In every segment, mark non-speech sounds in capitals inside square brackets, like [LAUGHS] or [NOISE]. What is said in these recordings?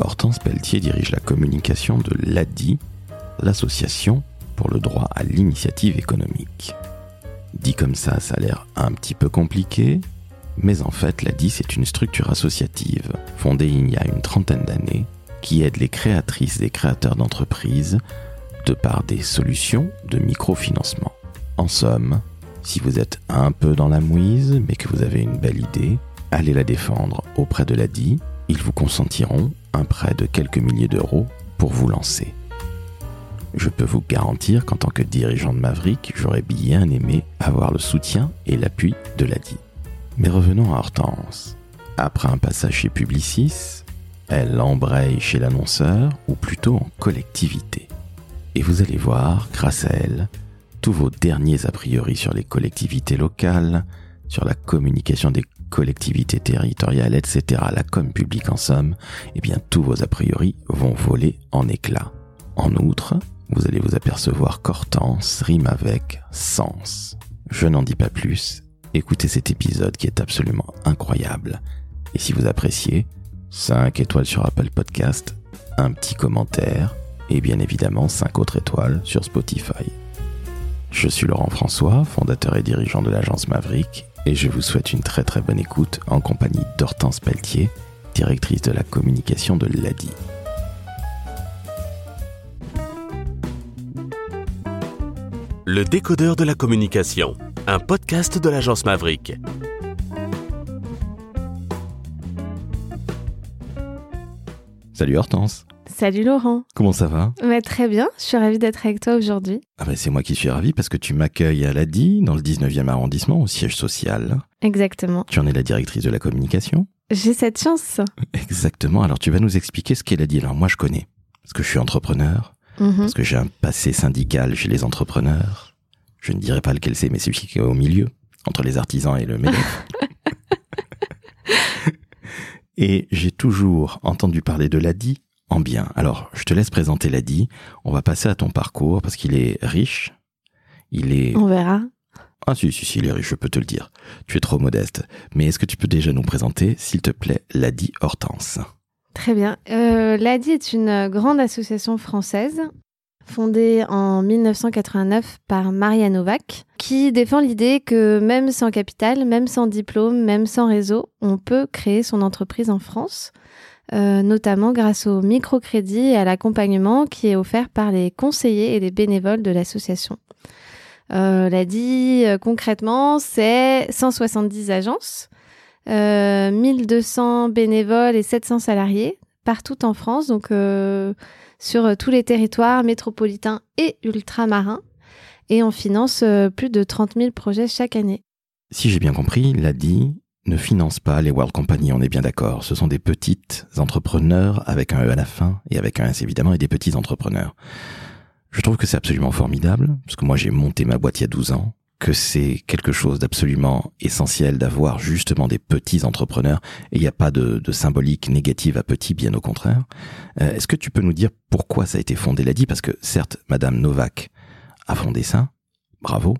Hortense Pelletier dirige la communication de l'ADI, l'association pour le droit à l'initiative économique. Dit comme ça, ça a l'air un petit peu compliqué, mais en fait, l'ADI, c'est une structure associative fondée il y a une trentaine d'années qui aide les créatrices et créateurs d'entreprises de par des solutions de microfinancement. En somme, si vous êtes un peu dans la mouise, mais que vous avez une belle idée, allez la défendre auprès de l'ADI. Ils vous consentiront un prêt de quelques milliers d'euros pour vous lancer. Je peux vous garantir qu'en tant que dirigeant de Maverick, j'aurais bien aimé avoir le soutien et l'appui de l'ADI. Mais revenons à Hortense. Après un passage chez Publicis, elle embraye chez l'annonceur, ou plutôt en collectivité. Et vous allez voir, grâce à elle, tous vos derniers a priori sur les collectivités locales, sur la communication des collectivités territoriales, etc., la com publique en somme, eh bien tous vos a priori vont voler en éclats. En outre, vous allez vous apercevoir qu'Hortense rime avec sens. Je n'en dis pas plus, écoutez cet épisode qui est absolument incroyable. Et si vous appréciez, 5 étoiles sur Apple Podcast, un petit commentaire, et bien évidemment 5 autres étoiles sur Spotify. Je suis Laurent François, fondateur et dirigeant de l'agence Maverick, et je vous souhaite une très très bonne écoute en compagnie d'Hortense Pelletier, directrice de la communication de l'ADI. Le décodeur de la communication, un podcast de l'agence Maverick. Salut Hortense. Salut Laurent. Comment ça va? Ouais, Très bien, je suis ravie d'être avec toi aujourd'hui. ah ben, C'est moi qui suis ravi parce que tu m'accueilles à l'ADI, dans le 19e arrondissement, au siège social. Exactement. Tu en es la directrice de la communication J'ai cette chance. [LAUGHS] Exactement, alors tu vas nous expliquer ce qu'est l'ADI. Alors moi je connais, parce que je suis entrepreneur, Mhm. parce que j'ai un passé syndical chez les entrepreneurs. Je ne dirai pas lequel c'est, mais c'est celui qui est au milieu, entre les artisans et le MEDEF. [LAUGHS] et j'ai toujours entendu parler de l'ADI en bien. Alors, je te laisse présenter l'ADI. On va passer à ton parcours parce qu'il est riche. Il est... On verra. Ah si, si, si, il est riche, je peux te le dire. Tu es trop modeste. Mais est-ce que tu peux déjà nous présenter, s'il te plaît, l'ADI Hortense? Très bien. Euh, L'ADI est une grande association française fondée en 1989 par Maria Novak, qui défend l'idée que même sans capital, même sans diplôme, même sans réseau, on peut créer son entreprise en France, euh, notamment grâce au microcrédit et à l'accompagnement qui est offert par les conseillers et les bénévoles de l'association. Euh, L'ADI, euh, concrètement, c'est 170 agences, euh, 1200 bénévoles et 700 salariés partout en France, donc sur tous les territoires métropolitains et ultramarins. Et on finance plus de 30 000 projets chaque année. Si j'ai bien compris, l'ADI ne finance pas les World Company, on est bien d'accord. Ce sont des petites entrepreneurs avec un E à la fin et avec un S évidemment et des petits entrepreneurs. Je trouve que c'est absolument formidable, parce que moi j'ai monté ma boîte il y a 12 ans, que c'est quelque chose d'absolument essentiel d'avoir justement des petits entrepreneurs, et il n'y a pas de, de symbolique négative à petit, bien au contraire. Euh, Est-ce que tu peux nous dire pourquoi ça a été fondé l'ADI Parce que certes, Madame Novak a fondé ça, bravo,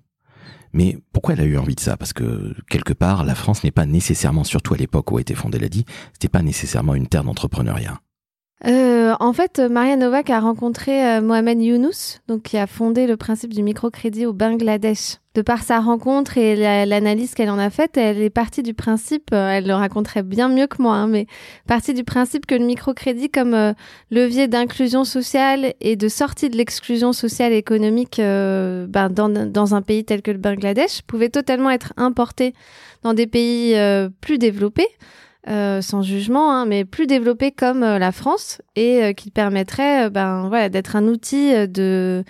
mais pourquoi elle a eu envie de ça? Parce que quelque part, la France n'est pas nécessairement, surtout à l'époque où a été fondée l'ADI, c'était pas nécessairement une terre d'entrepreneuriat. Euh, en fait, Maria Novak a rencontré euh, Mohamed Younous, donc qui a fondé le principe du microcrédit au Bangladesh. De par sa rencontre et la- l'analyse qu'elle en a faite, elle est partie du principe, euh, elle le raconterait bien mieux que moi, hein, mais partie du principe que le microcrédit comme euh, levier d'inclusion sociale et de sortie de l'exclusion sociale et économique ben, dans, un pays tel que le Bangladesh pouvait totalement être importé dans des pays plus développés. Euh, sans jugement, hein, mais plus développés comme euh, la France et euh, qui permettrait ben, voilà, d'être un outil de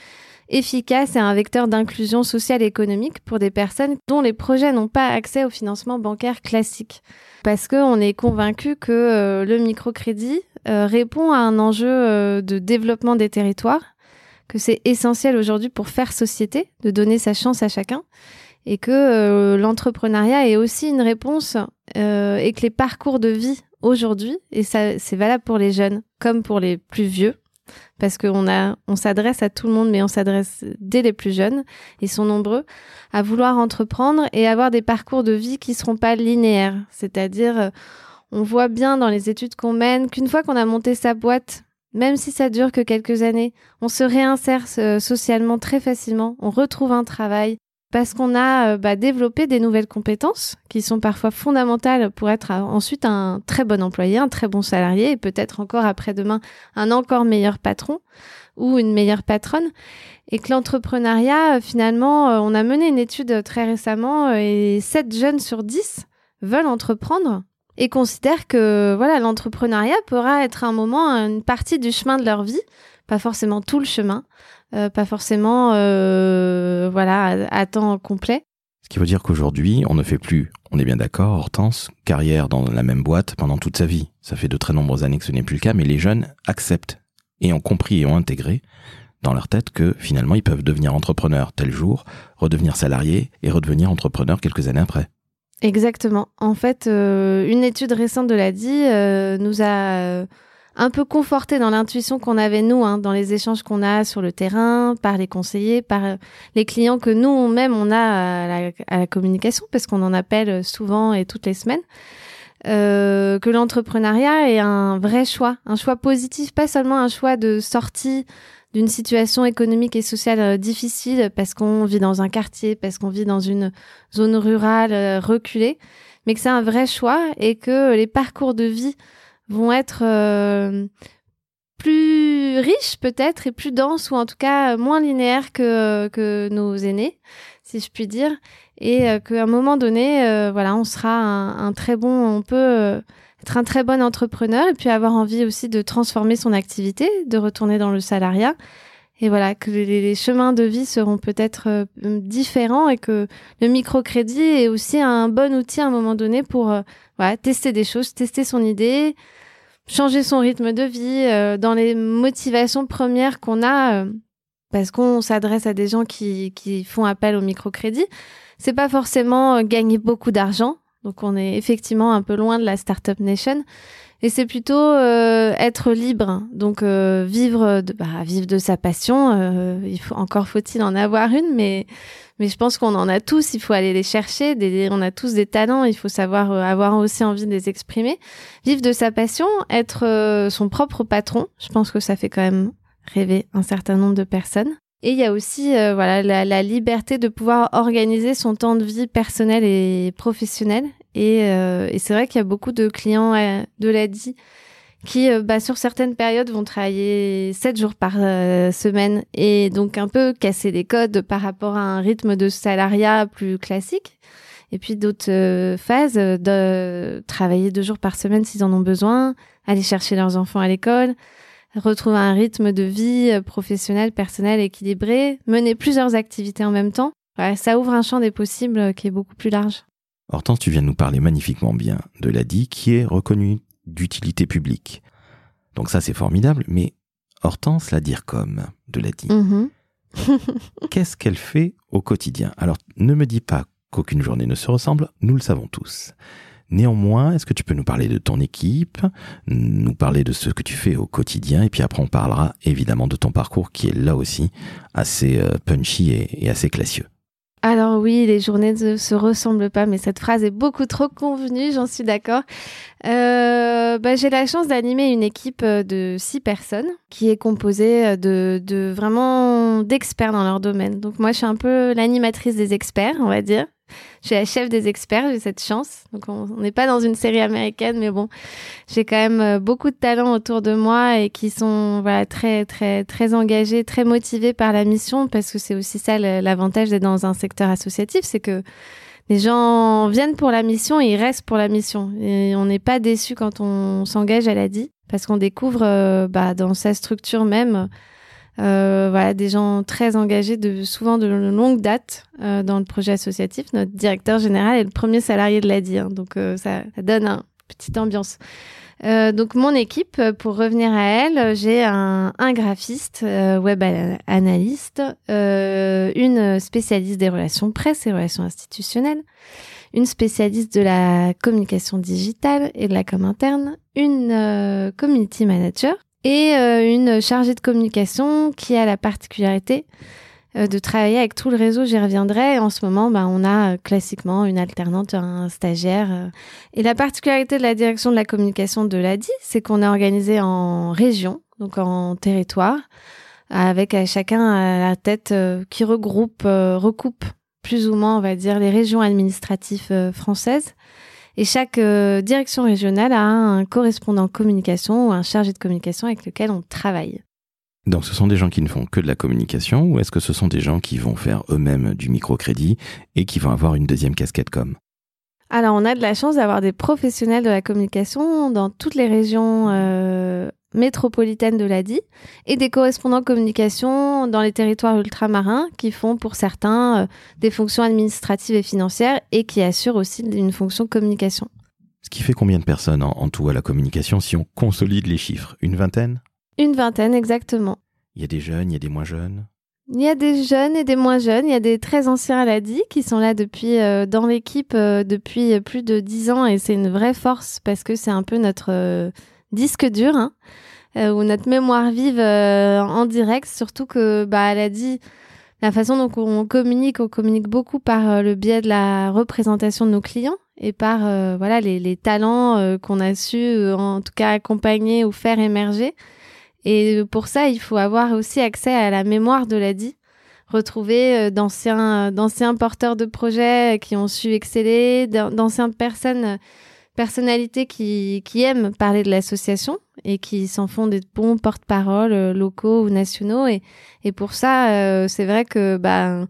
efficace et un vecteur d'inclusion sociale et économique pour des personnes dont les projets n'ont pas accès au financement bancaire classique. Parce qu'on est convaincu que le microcrédit répond à un enjeu de développement des territoires, que c'est essentiel aujourd'hui pour faire société, de donner sa chance à chacun, et que l'entrepreneuriat est aussi une réponse euh, et que les parcours de vie aujourd'hui, et ça c'est valable pour les jeunes comme pour les plus vieux, parce qu'on a, on s'adresse à tout le monde, mais on s'adresse dès les plus jeunes, ils sont nombreux, à vouloir entreprendre et avoir des parcours de vie qui seront pas linéaires. C'est-à-dire, euh, On voit bien dans les études qu'on mène qu'une fois qu'on a monté sa boîte, même si ça dure que quelques années, on se réinsère euh, socialement très facilement, on retrouve un travail, parce qu'on a euh, bah, développé des nouvelles compétences qui sont parfois fondamentales pour être euh, ensuite un très bon employé, un très bon salarié et peut-être encore après-demain un encore meilleur patron ou une meilleure patronne. Et que l'entrepreneuriat, finalement, on a mené une étude très récemment et 7 jeunes sur 10 veulent entreprendre et considèrent que voilà l'entrepreneuriat pourra être un moment, une partie du chemin de leur vie, pas forcément tout le chemin, euh, pas forcément euh, voilà à, temps complet. Ce qui veut dire qu'aujourd'hui, on ne fait plus, on est bien d'accord, Hortense, carrière dans la même boîte pendant toute sa vie. Ça fait de très nombreuses années que ce n'est plus le cas, mais les jeunes acceptent et ont compris et ont intégré dans leur tête que finalement ils peuvent devenir entrepreneurs tel jour, redevenir salariés et redevenir entrepreneurs quelques années après. Exactement. En fait, euh, une étude récente de l'ADI euh, nous a euh, un peu conforté dans l'intuition qu'on avait nous, hein, dans les échanges qu'on a sur le terrain, par les conseillers, par les clients que nous-mêmes on a à la, à la communication, parce qu'on en appelle souvent et toutes les semaines. que l'entrepreneuriat est un vrai choix, un choix positif, pas seulement un choix de sortie d'une situation économique et sociale euh, difficile parce qu'on vit dans un quartier, parce qu'on vit dans une zone rurale euh, reculée, mais que c'est un vrai choix et que les parcours de vie vont être euh, plus riches peut-être et plus denses ou en tout cas moins linéaires que, que nos aînés, si je puis dire, et qu'à un moment donné, voilà, on sera un, très bon, on peut être un très bon entrepreneur et puis avoir envie aussi de transformer son activité, de retourner dans le salariat. Et voilà, que les, chemins de vie seront peut-être euh, différents et que le microcrédit est aussi un bon outil à un moment donné pour euh, tester des choses, tester son idée, changer son rythme de vie euh, dans les motivations premières qu'on a parce qu'on s'adresse à des gens qui, qui font appel au microcrédit. C'est pas forcément gagner beaucoup d'argent, donc on est effectivement un peu loin de la startup nation. Et c'est plutôt euh, être libre, donc euh, vivre, de, bah, vivre de sa passion. Euh, il faut encore faut-il en avoir une, mais mais je pense qu'on en a tous. Il faut aller les chercher. Des, on a tous des talents. Il faut savoir avoir aussi envie de les exprimer. Vivre de sa passion, être son propre patron. Je pense que ça fait quand même rêver un certain nombre de personnes. Et il y a aussi euh, voilà la, liberté de pouvoir organiser son temps de vie personnel et professionnel. Et, euh, et c'est vrai qu'il y a beaucoup de clients euh, de l'ADI qui, bah, sur certaines périodes, vont travailler 7 jours par semaine et donc un peu casser les codes par rapport à un rythme de salariat plus classique. Et puis d'autres phases de travailler deux jours par semaine s'ils en ont besoin, aller chercher leurs enfants à l'école, retrouver un rythme de vie euh, professionnel, personnel équilibré, mener plusieurs activités en même temps. ça ouvre un champ des possibles euh, qui est beaucoup plus large. Hortense, tu viens de nous parler magnifiquement bien de l'ADI qui est reconnue d'utilité publique. Donc ça c'est formidable, mais Hortense, la dire comme de l'ADI, mm-hmm. [LAUGHS] qu'est-ce qu'elle fait au quotidien? Alors ne me dis pas qu'aucune journée ne se ressemble, nous le savons tous. Néanmoins, est-ce que tu peux nous parler de ton équipe, nous parler de ce que tu fais au quotidien, et puis après on parlera évidemment de ton parcours qui est là aussi assez euh, punchy et, assez classieux? Alors oui, les journées ne se ressemblent pas, mais cette phrase est beaucoup trop convenue, j'en suis d'accord. Euh, bah, j'ai la chance d'animer une équipe euh, de six personnes qui est composée de, de vraiment d'experts dans leur domaine. Donc moi, je suis un peu l'animatrice des experts, on va dire. Je suis la chef des experts, j'ai cette chance. Donc on n'est pas dans une série américaine, mais bon, j'ai quand même euh, beaucoup de talents autour de moi et qui sont très très très engagés, très motivés par la mission parce que c'est aussi ça l'avantage d'être dans un secteur associatif, c'est que les gens viennent pour la mission et ils restent pour la mission. Et on n'est pas déçu quand on s'engage à la DI parce qu'on découvre euh, bah, dans sa structure même euh, voilà, des gens très engagés, de, souvent de longue date euh, dans le projet associatif. Notre directeur général est le premier salarié de l'ADI, hein, donc euh, ça, donne une petite ambiance. donc mon équipe, pour revenir à elle, j'ai un, un, graphiste, web analyste, une spécialiste des relations presse et relations institutionnelles, une spécialiste de la communication digitale et de la com interne, une community manager et euh, une chargée de communication qui a la particularité euh, de travailler avec tout le réseau, j'y reviendrai. En ce moment, bah, on a euh, classiquement une alternante, un stagiaire. Et la particularité de la direction de la communication de l'ADI, c'est qu'on est organisé en région, donc en territoire, avec chacun à la tête qui regroupe, recoupe plus ou moins, on va dire, les régions administratives françaises. Et chaque direction régionale a un correspondant communication ou un chargé de communication avec lequel on travaille. Donc ce sont des gens qui ne font que de la communication ou est-ce que ce sont des gens qui vont faire eux-mêmes du microcrédit et qui vont avoir une deuxième casquette comme Alors on a de la chance d'avoir des professionnels de la communication dans toutes les régions euh, métropolitaines de l'ADI et des correspondants communication dans les territoires ultramarins qui font pour certains euh, des fonctions administratives et financières et qui assurent aussi une fonction communication. Ce qui fait combien de personnes en tout à la communication si on consolide les chiffres? Une vingtaine? Une vingtaine, exactement. Il y a des jeunes, il y a des moins jeunes? Il y a des jeunes et des moins jeunes. Il y a des très anciens à la DI qui sont là depuis euh, dans l'équipe euh, depuis plus de dix ans et c'est une vraie force parce que c'est un peu notre disque dur hein, ou notre mémoire vive en direct. Surtout que bah à la DI, la façon dont on communique, on communique beaucoup par le biais de la représentation de nos clients et par voilà les, les talents qu'on a su en tout cas accompagner ou faire émerger. Et pour ça, il faut avoir aussi accès à la mémoire de l'ADI, retrouver euh, d'anciens, d'anciens porteurs de projets qui ont su exceller, d'anciennes personnes, personnalités qui, aiment parler de l'association et qui s'en font des bons porte-parole euh, locaux ou nationaux. Et, et pour ça, euh, c'est vrai que bah,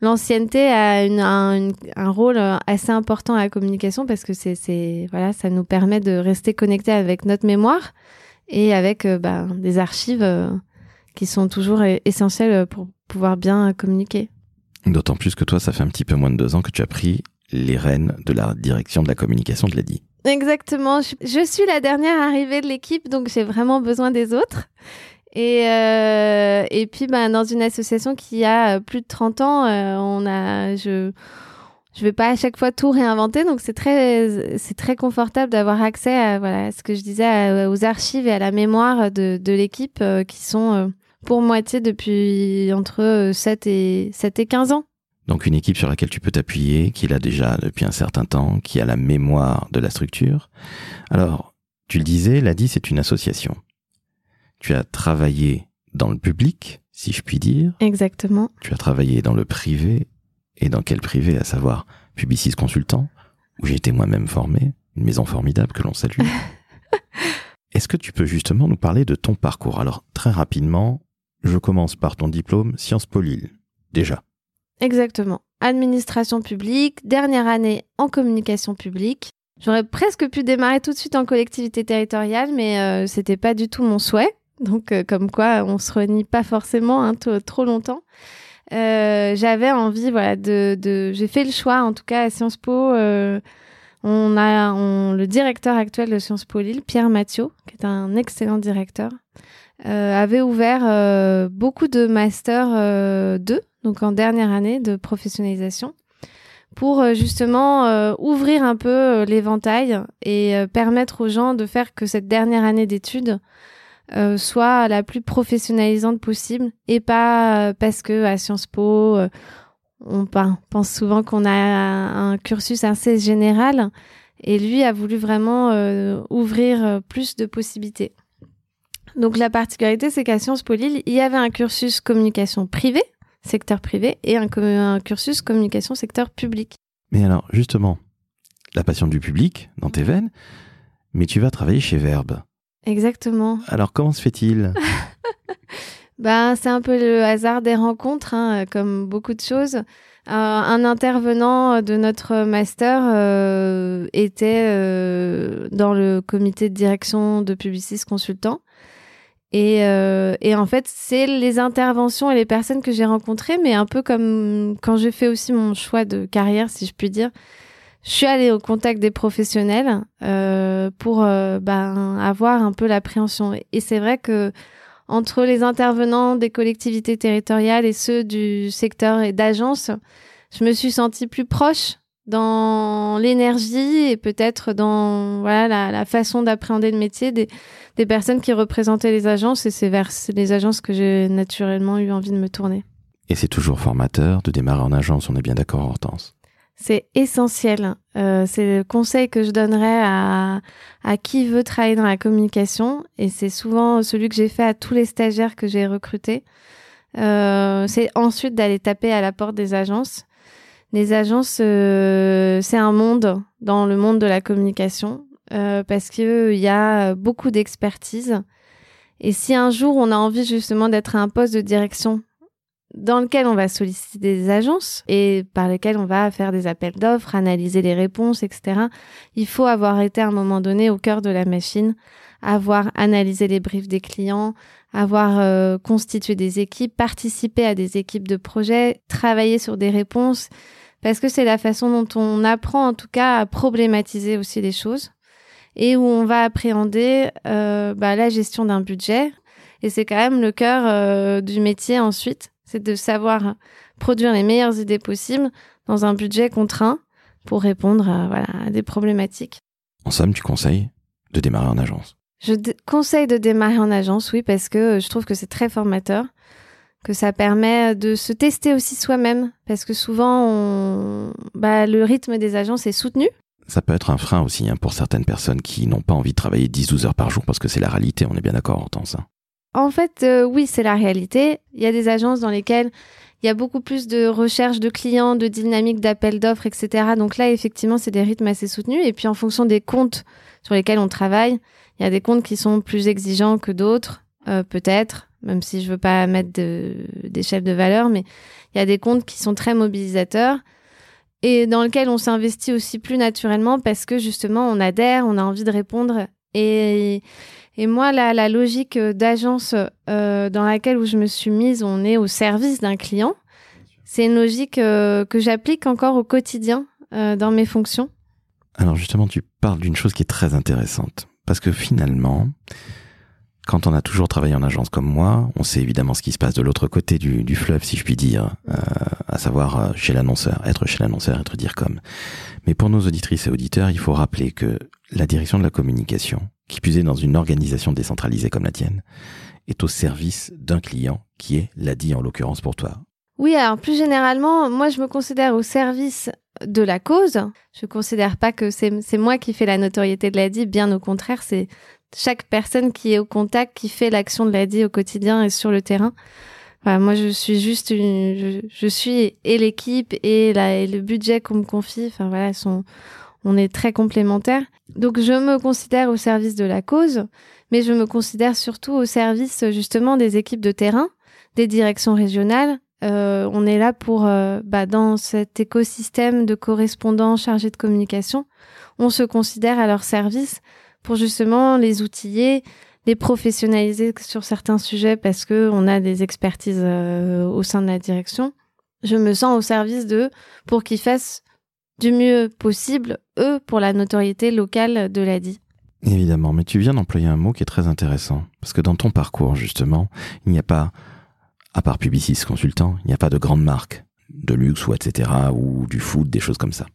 l'ancienneté a un, rôle assez important à la communication parce que c'est, voilà, ça nous permet de rester connectés avec notre mémoire et avec euh, bah, des archives qui sont toujours essentielles pour pouvoir bien communiquer. D'autant plus que toi, ça fait un petit peu moins de deux ans que tu as pris les rênes de la direction de la communication de l'ADI. Exactement. Je suis la dernière arrivée de l'équipe, donc j'ai vraiment besoin des autres. Et, euh, puis, bah, dans une association qui a plus de 30 ans, on a, je, je vais pas à chaque fois tout réinventer, donc c'est très, très confortable d'avoir accès à, voilà, ce que je disais, aux archives et à la mémoire de, l'équipe euh, qui sont euh, pour moitié depuis entre 7 et, 7 et 15 ans. Donc une équipe sur laquelle tu peux t'appuyer, qui l'a déjà depuis un certain temps, qui a la mémoire de la structure. Alors, tu le disais, l'ADI, c'est une association. Tu as travaillé dans le public, si je puis dire. Exactement. Tu as travaillé dans le privé et dans quel privé, à savoir Publicis Consultant, où j'ai été moi-même formé, une maison formidable que l'on salue. [LAUGHS] Est-ce que tu peux justement nous parler de ton parcours? Alors, très rapidement, je commence par ton diplôme Sciences Po Lille, déjà. Exactement. Administration publique, dernière année en communication publique. J'aurais presque pu démarrer tout de suite en collectivité territoriale, mais euh, c'était pas du tout mon souhait. Donc, euh, comme quoi, on se renie pas forcément hein, trop longtemps. Euh, j'avais envie, voilà, de, de j'ai fait le choix, en tout cas à Sciences Po. Euh, on a on, le directeur actuel de Sciences Po Lille, Pierre Mathieu, qui est un excellent directeur, euh, avait ouvert beaucoup de masters 2, donc en dernière année de professionnalisation, pour justement ouvrir un peu l'éventail et permettre aux gens de faire que cette dernière année d'études euh, soit la plus professionnalisante possible et pas euh, parce que à Sciences Po euh, on pense souvent qu'on a un cursus assez général et lui a voulu vraiment ouvrir plus de possibilités. Donc la particularité c'est qu'à Sciences Po Lille, il y avait un cursus communication privée, secteur privé et un, un cursus communication secteur public. Mais alors justement, la passion du public dans tes veines, mais tu vas travailler chez Verbe. Exactement. Alors comment se fait-il? [LAUGHS] Ben, c'est un peu le hasard des rencontres, hein, comme beaucoup de choses. Euh, un intervenant de notre master euh, était euh, dans le comité de direction de Publicis Consultant. Et, et en fait, c'est les interventions et les personnes que j'ai rencontrées, mais un peu comme quand j'ai fait aussi mon choix de carrière, si je puis dire je suis allée au contact des professionnels euh, pour euh, ben, avoir un peu l'appréhension. Et c'est vrai que entre les intervenants des collectivités territoriales et ceux du secteur et d'agence, je me suis sentie plus proche dans l'énergie et peut-être dans voilà la, la façon d'appréhender le métier des, des personnes qui représentaient les agences et c'est vers les agences que j'ai naturellement eu envie de me tourner. Et c'est toujours formateur de démarrer en agence, on est bien d'accord Hortense? C'est essentiel. Euh, c'est le conseil que je donnerais à, à qui veut travailler dans la communication. Et c'est souvent celui que j'ai fait à tous les stagiaires que j'ai recrutés. Euh, c'est ensuite d'aller taper à la porte des agences. Les agences, euh, c'est un monde dans le monde de la communication euh, parce qu'il y a beaucoup d'expertise. Et si un jour on a envie justement d'être à un poste de direction dans lequel on va solliciter des agences et par lesquelles on va faire des appels d'offres, analyser les réponses, etc. Il faut avoir été à un moment donné au cœur de la machine, avoir analysé les briefs des clients, avoir euh, constitué des équipes, participer à des équipes de projet, travailler sur des réponses, parce que c'est la façon dont on apprend en tout cas à problématiser aussi les choses et où on va appréhender euh, bah, la gestion d'un budget. Et c'est quand même le cœur euh, du métier ensuite c'est de savoir produire les meilleures idées possibles dans un budget contraint pour répondre à, des problématiques. En somme, tu conseilles de démarrer en agence? Je conseille de démarrer en agence, oui, parce que je trouve que c'est très formateur, que ça permet de se tester aussi soi-même, parce que souvent, bah, le rythme des agences est soutenu. Ça peut être un frein aussi hein, pour certaines personnes qui n'ont pas envie de travailler 10-12 heures par jour, parce que c'est la réalité, on est bien d'accord en ça. En fait, euh, oui, c'est la réalité. Il y a des agences dans lesquelles il y a beaucoup plus de recherche de clients, de dynamique d'appel d'offres, etc. Donc là, effectivement, c'est des rythmes assez soutenus. Et puis, en fonction des comptes sur lesquels on travaille, il y a des comptes qui sont plus exigeants que d'autres, euh, peut-être, même si je veux pas mettre des chefs de valeur, mais il y a des comptes qui sont très mobilisateurs et dans lesquels on s'investit aussi plus naturellement parce que justement, on adhère, on a envie de répondre et et moi, la, la logique euh, d'agence euh, dans laquelle où je me suis mise, on est au service d'un client. C'est une logique euh, que j'applique encore au quotidien dans mes fonctions. Alors justement, tu parles d'une chose qui est très intéressante. Parce que finalement, quand on a toujours travaillé en agence comme moi, on sait évidemment ce qui se passe de l'autre côté du, fleuve, si je puis dire, à savoir chez l'annonceur, être chez l'annonceur, être dire comme. Mais pour nos auditrices et auditeurs, il faut rappeler que la direction de la communication, qui puisait dans une organisation décentralisée comme la tienne, est au service d'un client qui est l'ADI en l'occurrence pour toi. Oui, alors plus généralement, moi je me considère au service de la cause. Je ne considère pas que c'est moi qui fais la notoriété de l'ADI, bien au contraire, c'est chaque personne qui est au contact qui fait l'action de l'ADI au quotidien et sur le terrain. moi, je suis juste une, je, suis et l'équipe et, le budget qu'on me confie. Enfin voilà, sont, on est très complémentaires. Donc je me considère au service de la cause, mais je me considère surtout au service justement des équipes de terrain, des directions régionales. Euh, on est là pour, euh, bah, dans cet écosystème de correspondants chargés de communication, on se considère à leur service pour justement les outiller, les professionnaliser sur certains sujets parce que on a des expertises euh, au sein de la direction. Je me sens au service d'eux pour qu'ils fassent du mieux possible, eux, pour la notoriété locale de l'ADI. Évidemment, mais tu viens d'employer un mot qui est très intéressant, parce que dans ton parcours, justement, il n'y a pas, à part Publicis Consultant, il n'y a pas de grandes marques, de luxe ou etc., ou du foot, des choses comme ça.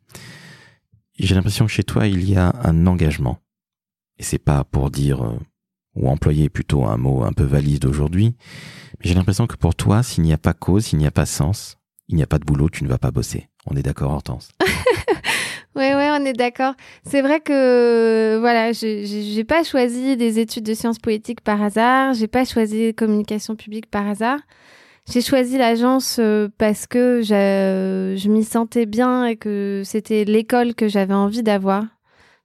J'ai l'impression que chez toi, il y a un engagement. Et c'est pas pour dire, euh, ou employer plutôt un mot un peu valise d'aujourd'hui, mais j'ai l'impression que pour toi, s'il n'y a pas cause, s'il n'y a pas sens, il n'y a pas de boulot, tu ne vas pas bosser. On est d'accord, Hortense [LAUGHS] Oui, oui, on est d'accord. C'est vrai que voilà, j'ai pas choisi des études de sciences politiques par hasard. J'ai pas choisi communication publique par hasard. J'ai choisi l'agence euh, parce que je, m'y sentais bien et que c'était l'école que j'avais envie d'avoir,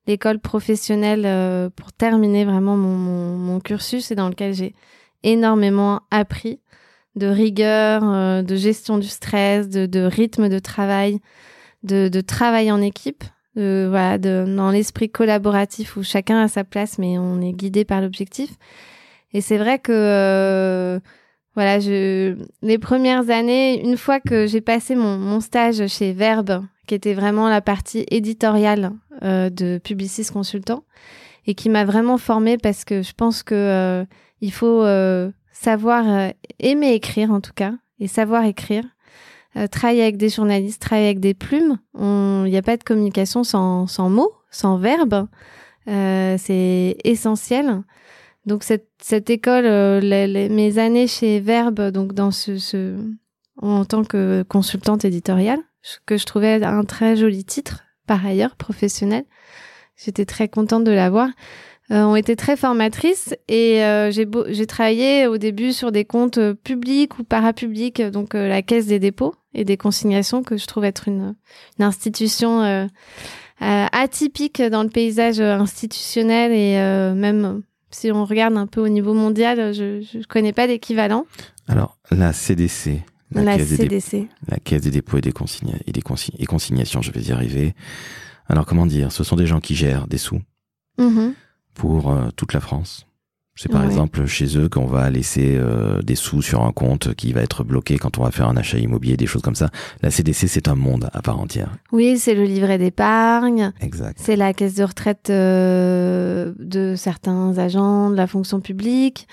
l'école professionnelle euh, pour terminer vraiment mon, cursus et dans lequel j'ai énormément appris de rigueur, euh, de gestion du stress, de, rythme de travail, de, travail en équipe, voilà, dans l'esprit collaboratif où chacun a sa place, mais on est guidé par l'objectif. Et c'est vrai que euh, voilà, je, les premières années, une fois que j'ai passé mon, stage chez Verbe, qui était vraiment la partie éditoriale euh, de Publicis Consultant, et qui m'a vraiment formée parce que je pense que il faut savoir euh, aimer écrire en tout cas, et savoir écrire. Euh, travailler avec des journalistes, travailler avec des plumes. Il n'y a pas de communication sans, sans mots, sans verbes. Euh, c'est essentiel. Donc cette, cette école, mes années chez Verbe, donc dans ce en tant que consultante éditoriale, que je trouvais un très joli titre, par ailleurs, professionnel. J'étais très contente de l'avoir. Euh, ont été très formatrices et euh, j'ai travaillé au début sur des comptes euh, publics ou parapublics, donc euh, la Caisse des dépôts et des consignations que je trouve être une, une institution euh, atypique dans le paysage institutionnel et même si on regarde un peu au niveau mondial, je ne connais pas d'équivalent. Alors la CDC, la, la caisse CDC. Des la Caisse des dépôts et des, consigna et des consign et consignations, je vais y arriver. Alors comment dire, ce sont des gens qui gèrent des sous. Mmh pour euh, toute la France. C'est par exemple chez eux qu'on va laisser euh, des sous sur un compte qui va être bloqué quand on va faire un achat immobilier, des choses comme ça. La CDC, c'est un monde à part entière. Oui, c'est le livret d'épargne. Exact. C'est la caisse de retraite euh, de certains agents de la fonction publique.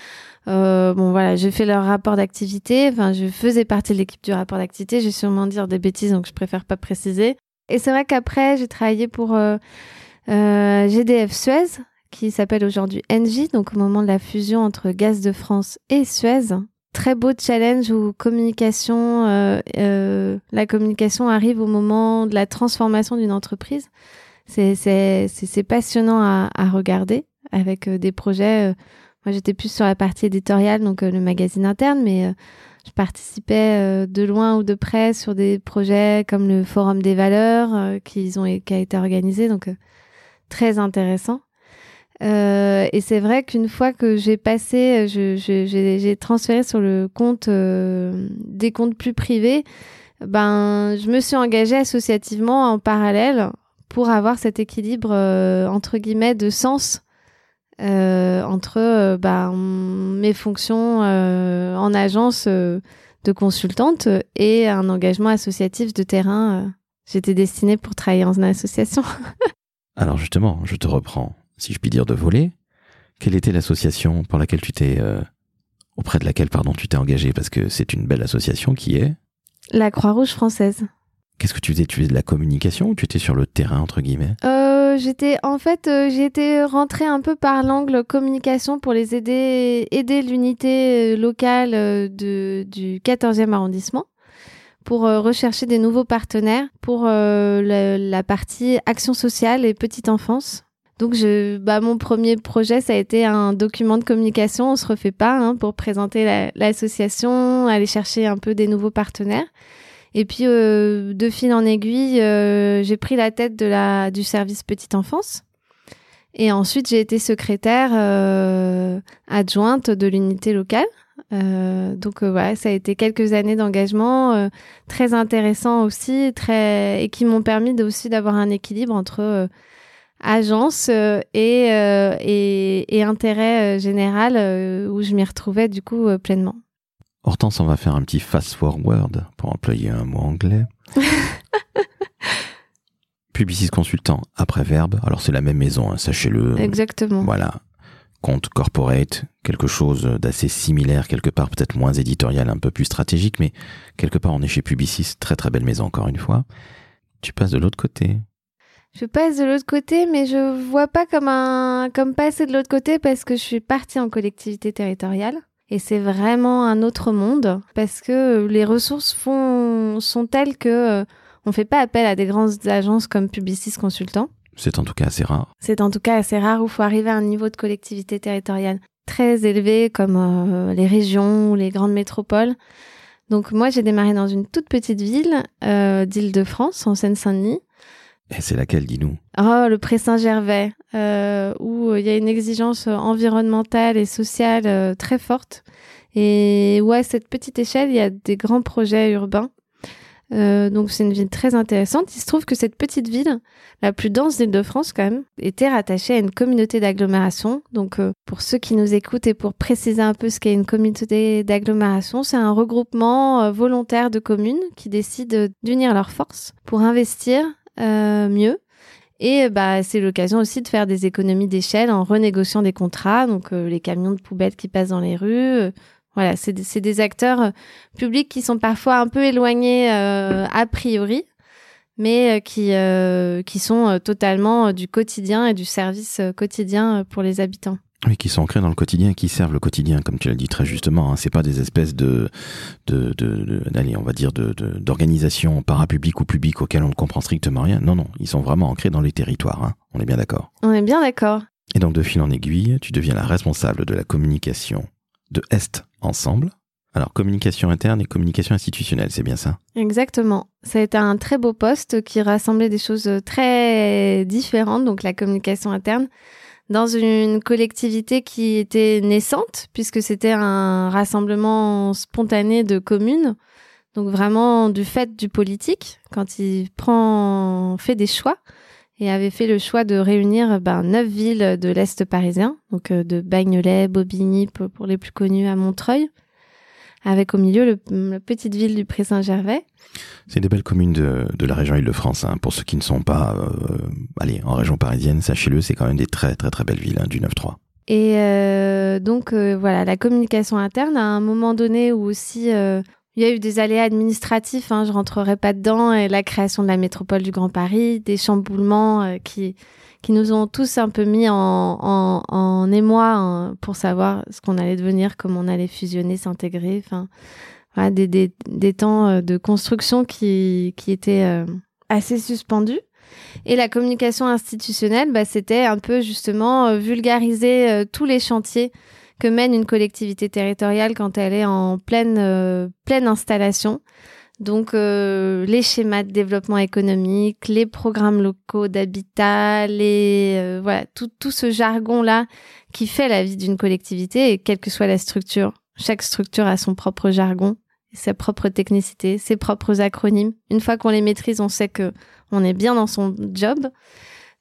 Euh, bon voilà, j'ai fait leur rapport d'activité. Enfin, je faisais partie de l'équipe du rapport d'activité. J'ai sûrement dire des bêtises, donc je préfère pas préciser. Et c'est vrai qu'après, j'ai travaillé pour euh, GDF Suez, qui s'appelle aujourd'hui Engie, donc au moment de la fusion entre Gaz de France et Suez. Très beau challenge où communication, euh, euh, la communication arrive au moment de la transformation d'une entreprise. C'est passionnant à, regarder avec euh, des projets. Euh, moi, j'étais plus sur la partie éditoriale, donc euh, le magazine interne, mais je participais de loin ou de près sur des projets comme le Forum des valeurs qui, ont, qui a été organisé, donc très intéressant. Euh, et c'est vrai qu'une fois que j'ai passé, j'ai transféré sur le compte euh, des comptes plus privés, ben je me suis engagée associativement en parallèle pour avoir cet équilibre euh, entre guillemets de sens entre ben, mes fonctions en agence de consultante et un engagement associatif de terrain. J'étais destinée pour travailler en association. [LAUGHS] Alors justement, je te reprends si je puis dire, de voler. Quelle était l'association pour laquelle tu t'es, euh, auprès de laquelle, pardon, tu t'es engagé Parce que c'est une belle association qui est La Croix-Rouge française. Qu'est-ce que tu faisais? Tu faisais de la communication ou tu étais sur le terrain entre guillemets? Euh, J'étais en fait euh, été rentrée un peu par l'angle communication pour les aider aider l'unité euh, locale euh, de, du 14e arrondissement pour rechercher des nouveaux partenaires pour la, la, partie action sociale et petite enfance donc, je, bah, mon premier projet, ça a été un document de communication. On se refait pas hein, pour présenter l'association, aller chercher un peu des nouveaux partenaires. Et puis, euh, de fil en aiguille, euh, j'ai pris la tête de la, du service petite enfance. Et ensuite, j'ai été secrétaire euh, adjointe de l'unité locale. Donc voilà, ça a été quelques années d'engagement très intéressant aussi, très et qui m'ont permis aussi d'avoir un équilibre entre agence et, et, et, intérêt général où je m'y retrouvais du coup pleinement. Hortense, on va faire un petit fast-forward pour employer un mot anglais. [LAUGHS] Publiciste consultant après verbe. Alors c'est la même maison, hein, sachez-le. Exactement. Voilà. Compte corporate, quelque chose d'assez similaire, quelque part peut-être moins éditorial, un peu plus stratégique, mais quelque part on est chez Publicis, très très belle maison encore une fois. Tu passes de l'autre côté je passe de l'autre côté, mais je vois pas comme un comme passer de l'autre côté parce que je suis partie en collectivité territoriale et c'est vraiment un autre monde parce que les ressources font sont telles que euh, on fait pas appel à des grandes agences comme Publicis Consultant. C'est en tout cas assez rare. C'est en tout cas assez rare où il faut arriver à un niveau de collectivité territoriale très élevé comme euh, les régions ou les grandes métropoles. Donc moi j'ai démarré dans une toute petite ville euh, d'Île-de-France en Seine-Saint-Denis et c'est laquelle, dis-nous? Oh, le Pré-Saint-Gervais, euh, où il y a une exigence environnementale et sociale euh, très forte. Et ouais, cette petite échelle, il y a des grands projets urbains. Euh, donc c'est une ville très intéressante. Il se trouve que cette petite ville, la plus dense d'Île-de-France quand même, était rattachée à une communauté d'agglomération. Donc euh, pour ceux qui nous écoutent et pour préciser un peu ce qu'est une communauté d'agglomération, c'est un regroupement euh, volontaire de communes qui décident d'unir leurs forces pour investir euh, mieux. Et bah, c'est l'occasion aussi de faire des économies d'échelle en renégociant des contrats, donc euh, les camions de poubelles qui passent dans les rues. Euh, voilà, c'est des, des, acteurs publics qui sont parfois un peu éloignés a priori, mais qui, qui sont totalement du quotidien et du service quotidien pour les habitants. Oui, qui sont ancrés dans le quotidien, qui servent le quotidien, comme tu l'as dit très justement. Hein. C'est pas des espèces de, de, de, allez, on va dire de, d'organisations parapubliques ou publiques auxquelles on ne comprend strictement rien. Non, non, ils sont vraiment ancrés dans les territoires. Hein. On est bien d'accord. On est bien d'accord. Et donc de fil en aiguille, tu deviens la responsable de la communication de Est ensemble. Alors communication interne et communication institutionnelle, c'est bien ça? Exactement. Ça a été un très beau poste qui rassemblait des choses très différentes, donc la communication interne dans une collectivité qui était naissante, puisque c'était un rassemblement spontané de communes. Donc vraiment du fait du politique, quand il prend, fait des choix, et avait fait le choix de réunir ben, neuf villes de l'Est parisien, donc euh, de Bagnolet, Bobigny pour, les plus connus à Montreuil, avec au milieu le, la petite ville du Pré-Saint-Gervais. C'est des belles communes de, de la région Île-de-France. Hein. Pour ceux qui ne sont pas euh, allez, en région parisienne, sachez-le, c'est quand même des très très très belles villes hein, du 9-3. Et euh, donc euh, voilà, la communication interne, à un moment donné où aussi il y a eu des aléas administratifs, hein, je rentrerai pas dedans, et la création de la métropole du Grand Paris, des chamboulements euh, qui qui nous ont tous un peu mis en, en, en émoi hein, pour savoir ce qu'on allait devenir, comment on allait fusionner, s'intégrer. Des, des, des, temps euh, de construction qui, qui étaient euh, assez suspendus. Et la communication institutionnelle, bah, c'était un peu justement vulgariser tous les chantiers que mène une collectivité territoriale quand elle est en pleine, pleine installation. Donc les schémas de développement économique, les programmes locaux d'habitat, les voilà tout, tout ce jargon là qui fait la vie d'une collectivité et quelle que soit la structure. Chaque structure a son propre jargon sa propre technicité, ses propres acronymes. Une fois qu'on les maîtrise, on sait que on est bien dans son job.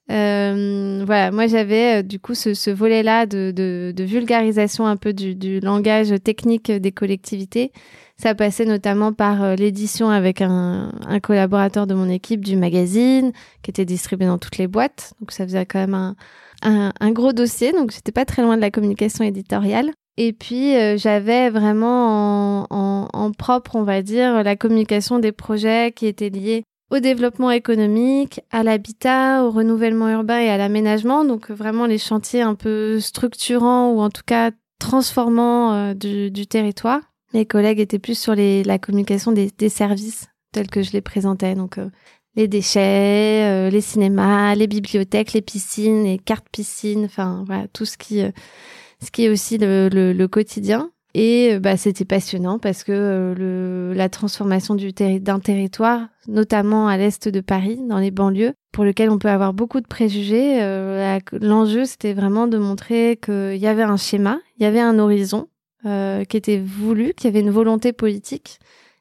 Euh, voilà, moi j'avais euh, du coup ce, ce volet-là de, de, de, vulgarisation un peu du, du, langage technique des collectivités. Ça passait notamment par euh, l'édition avec un, un, collaborateur de mon équipe du magazine qui était distribué dans toutes les boîtes. Donc ça faisait quand même un, un, gros dossier. Donc j'étais pas très loin de la communication éditoriale. Et puis, j'avais vraiment en, en, en, propre, on va dire, la communication des projets qui étaient liés au développement économique, à l'habitat, au renouvellement urbain et à l'aménagement. Donc, vraiment les chantiers un peu structurants ou en tout cas transformants euh, du, du, territoire. Mes collègues étaient plus sur les, la communication des, des services tels que je les présentais. Donc, euh, les déchets, les cinémas, les bibliothèques, les piscines, les cartes piscines, enfin, voilà, tout ce qui ce qui est aussi le, le, le quotidien. Et euh, bah, c'était passionnant parce que euh, la transformation du d'un territoire, notamment à l'est de Paris, dans les banlieues, pour lequel on peut avoir beaucoup de préjugés, euh, l'enjeu c'était vraiment de montrer qu'il y avait un schéma, il y avait un horizon qui était voulu, qu'il y avait une volonté politique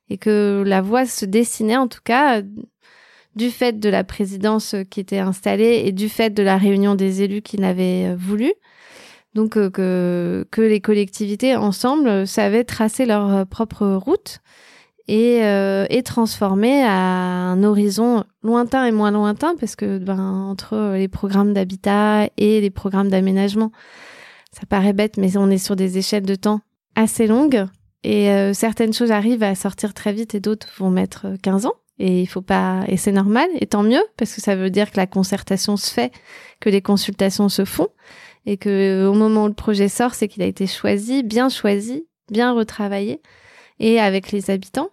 et que la voie se dessinait en tout cas du fait de la présidence qui était installée et du fait de la réunion des élus qui l'avaient voulu. Donc euh, que, les collectivités ensemble savaient tracer leur euh, propre route et, euh, transformer un horizon lointain et moins lointain parce que ben, entre les programmes d'habitat et les programmes d'aménagement, ça paraît bête, mais on est sur des échelles de temps assez longues et certaines choses arrivent à sortir très vite et d'autres vont mettre 15 ans. Et il faut pas, et c'est normal, et tant mieux, parce que ça veut dire que la concertation se fait, que les consultations se font et que euh, au moment où le projet sort, c'est qu'il a été choisi, bien choisi, bien retravaillé et avec les habitants.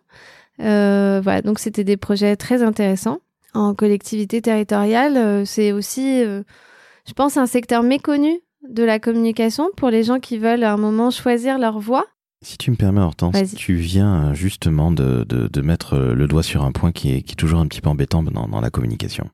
Euh, voilà, donc c'était des projets très intéressants. En collectivité territoriale, euh, c'est aussi, euh, je pense, un secteur méconnu de la communication pour les gens qui veulent à un moment choisir leur voie. Si tu me permets, Hortense, tu viens justement de, de, de, mettre le doigt sur un point qui est, qui est toujours un petit peu embêtant dans, dans la communication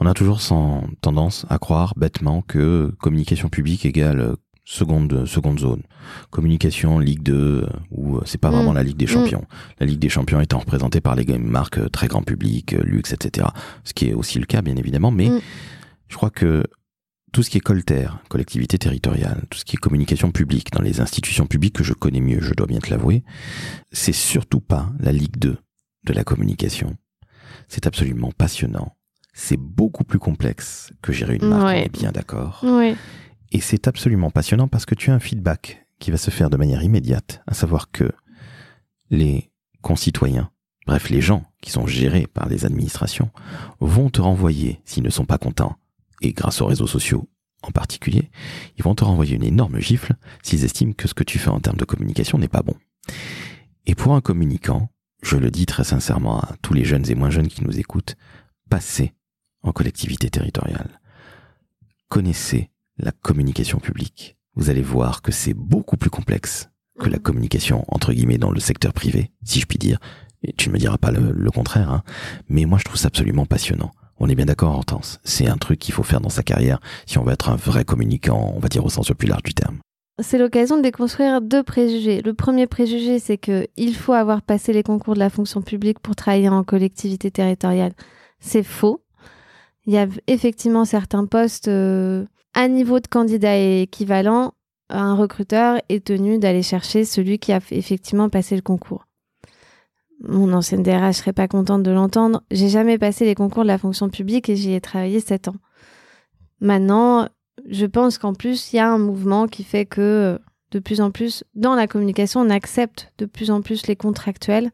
on a toujours sans tendance à croire bêtement que communication publique égale euh, seconde seconde zone. Communication Ligue 2 euh, ou euh, c'est pas vraiment mm. la Ligue des mm. Champions. La Ligue des Champions étant représentée par les marques très grand public, luxe, etc. Ce qui est aussi le cas bien évidemment, mais mm. je crois que tout ce qui est colter, collectivité territoriale, tout ce qui est communication publique dans les institutions publiques que je connais mieux, je dois bien te l'avouer, c'est surtout pas la Ligue 2 de la communication. C'est absolument passionnant c'est beaucoup plus complexe que gérer une marque, on est bien d'accord. Et c'est absolument passionnant parce que tu as un feedback qui va se faire de manière immédiate, à savoir que les concitoyens, bref les gens qui sont gérés par les administrations, vont te renvoyer, s'ils ne sont pas contents, et grâce aux réseaux sociaux, en particulier, ils vont te renvoyer une énorme gifle s'ils estiment que ce que tu fais en termes de communication n'est pas bon. Et pour un communicant, je le dis très sincèrement à tous les jeunes et moins jeunes qui nous écoutent, passez en collectivité territoriale. Connaissez la communication publique. Vous allez voir que c'est beaucoup plus complexe que la communication entre guillemets dans le secteur privé, si je puis dire. Et tu me diras pas le, contraire, hein. mais moi je trouve ça absolument passionnant. On est bien d'accord, Hortense. C'est un truc qu'il faut faire dans sa carrière si on veut être un vrai communicant, on va dire au sens le plus large du terme. C'est l'occasion de déconstruire deux préjugés. Le premier préjugé, c'est que il faut avoir passé les concours de la fonction publique pour travailler en collectivité territoriale. C'est faux. Il y a effectivement certains postes euh, à niveau de candidat équivalent. Un recruteur est tenu d'aller chercher celui qui a effectivement passé le concours mon ancienne DRH serait pas contente de l'entendre. J'ai jamais passé les concours de la fonction publique et j'y ai travaillé sept ans. Maintenant, je pense qu'en plus, il y a un mouvement qui fait que de plus en plus, dans la communication, on accepte de plus en plus les contractuels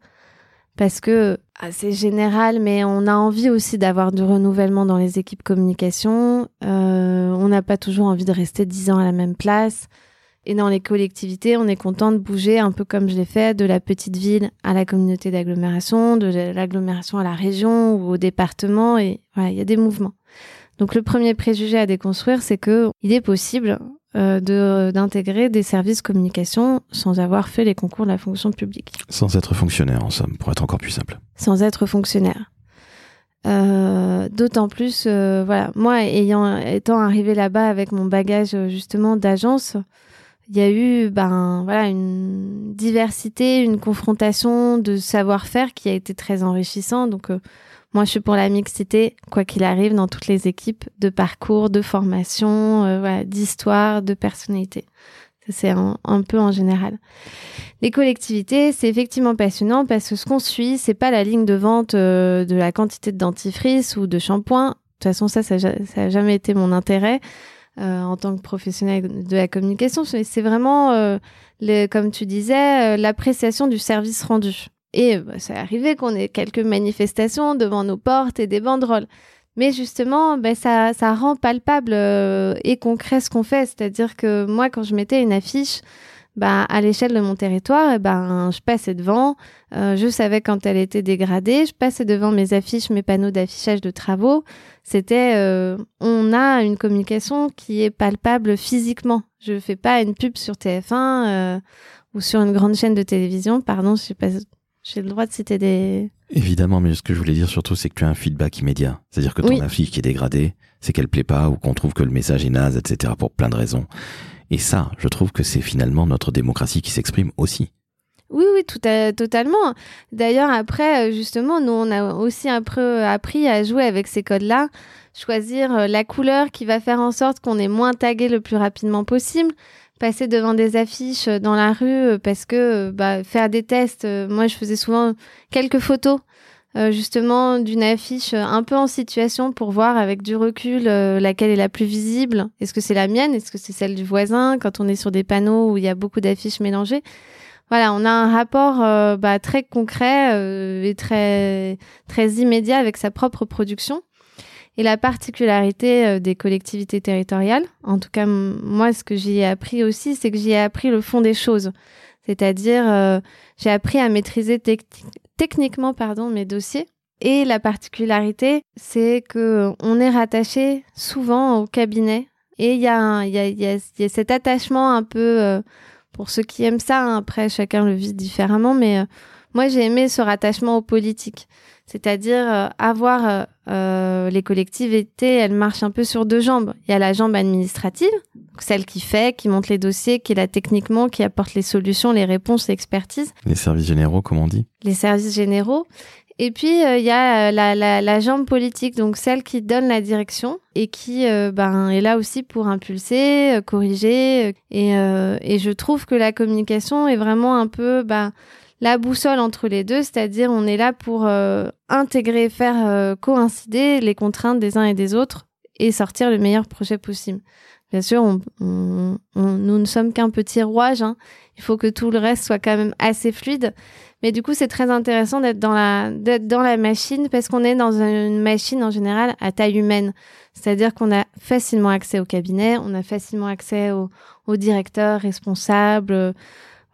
parce que ah, c'est général, mais on a envie aussi d'avoir du renouvellement dans les équipes communication. Euh, on n'a pas toujours envie de rester dix ans à la même place. Et dans les collectivités, on est content de bouger un peu comme je l'ai fait, de la petite ville à la communauté d'agglomération, de l'agglomération à la région ou au département. Et voilà, il y a des mouvements. Donc le premier préjugé à déconstruire, c'est que il est possible euh, d'intégrer des services communication sans avoir fait les concours de la fonction publique. Sans être fonctionnaire, en somme, pour être encore plus simple. Sans être fonctionnaire. Euh, D'autant plus, euh, voilà, moi ayant étant arrivé là-bas avec mon bagage justement d'agence, il y a eu ben voilà une diversité, une confrontation de savoir-faire qui a été très enrichissant. Donc moi je suis pour la mixité quoi qu'il arrive dans toutes les équipes de parcours, de formation, euh, d'histoire, de personnalité. C'est un, peu en général. Les collectivités, c'est effectivement passionnant parce que ce qu'on suit, c'est pas la ligne de vente euh, de la quantité de dentifrice ou de shampoing. De toute façon, ça, ça, ça a jamais été mon intérêt. Euh, en tant que professionnel de la communication. C'est vraiment, comme tu disais, l'appréciation du service rendu. Et bah, ça arrivé qu'on ait quelques manifestations devant nos portes et des banderoles. Mais justement, ben, ça, ça rend palpable et concret ce qu'on fait. C'est-à-dire que moi, quand je mettais une affiche, bah, à l'échelle de mon territoire, eh ben, je passais devant, euh, je savais quand elle était dégradée, je passais devant mes affiches, mes panneaux d'affichage de travaux. C'était, euh, on a une communication qui est palpable physiquement. Je fais pas une pub sur TF1 euh, ou sur une grande chaîne de télévision. Pardon, je sais pas, j'ai le droit de citer des. Évidemment, mais ce que je voulais dire surtout, c'est que tu as un feedback immédiat. C'est-à-dire que ton affiche qui est dégradée, c'est qu'elle plaît pas ou qu'on trouve que le message est naze, etc. pour plein de raisons. Et ça, je trouve que c'est finalement notre démocratie qui s'exprime aussi. Oui, oui, tout à, totalement. D'ailleurs, après, euh, justement, nous, on a aussi un peu appris à jouer avec ces codes-là, choisir euh, la couleur qui va faire en sorte qu'on est moins tagué le plus rapidement possible, passer devant des affiches euh, dans la rue parce que bah, faire des tests, moi, je faisais souvent quelques photos euh, justement d'une affiche un peu en situation pour voir avec du recul euh, laquelle est la plus visible. Est-ce que c'est la mienne? Est-ce que c'est celle du voisin? Quand on est sur des panneaux où il y a beaucoup d'affiches mélangées. Voilà, on a un rapport euh, bah, très concret et très très immédiat avec sa propre production. Et la particularité des collectivités territoriales, en tout cas moi ce que j'y ai appris aussi, c'est que j'y ai appris le fond des choses. C'est-à-dire, j'ai appris à maîtriser techniquement pardon, mes dossiers. Et la particularité, c'est que on est rattaché souvent au cabinet. Et il y, a, y, a, y, a, cet attachement un peu, euh, pour ceux qui aiment ça, hein, après chacun le vit différemment, mais euh, moi j'ai aimé ce rattachement aux politiques. C'est-à-dire euh, avoir les collectivités, elles marchent un peu sur deux jambes. Il y a la jambe administrative, celle qui fait, qui monte les dossiers, qui est là techniquement, qui apporte les solutions, les réponses, l'expertise. Les services généraux, comme on dit Les services généraux. Et puis, euh, il y a euh, la, la, la, jambe politique, donc celle qui donne la direction et qui euh, ben, est là aussi pour impulser, corriger. Et, et, je trouve que la communication est vraiment un peu ben, la boussole entre les deux, c'est-à-dire on est là pour intégrer, faire coïncider les contraintes des uns et des autres et sortir le meilleur projet possible. Bien sûr, on, nous ne sommes qu'un petit rouage. Hein. Il faut que tout le reste soit quand même assez fluide. Mais du coup, c'est très intéressant d'être dans la machine parce qu'on est dans une machine en général à taille humaine. C'est-à-dire qu'on a facilement accès au cabinet, on a facilement accès au, au directeur responsable.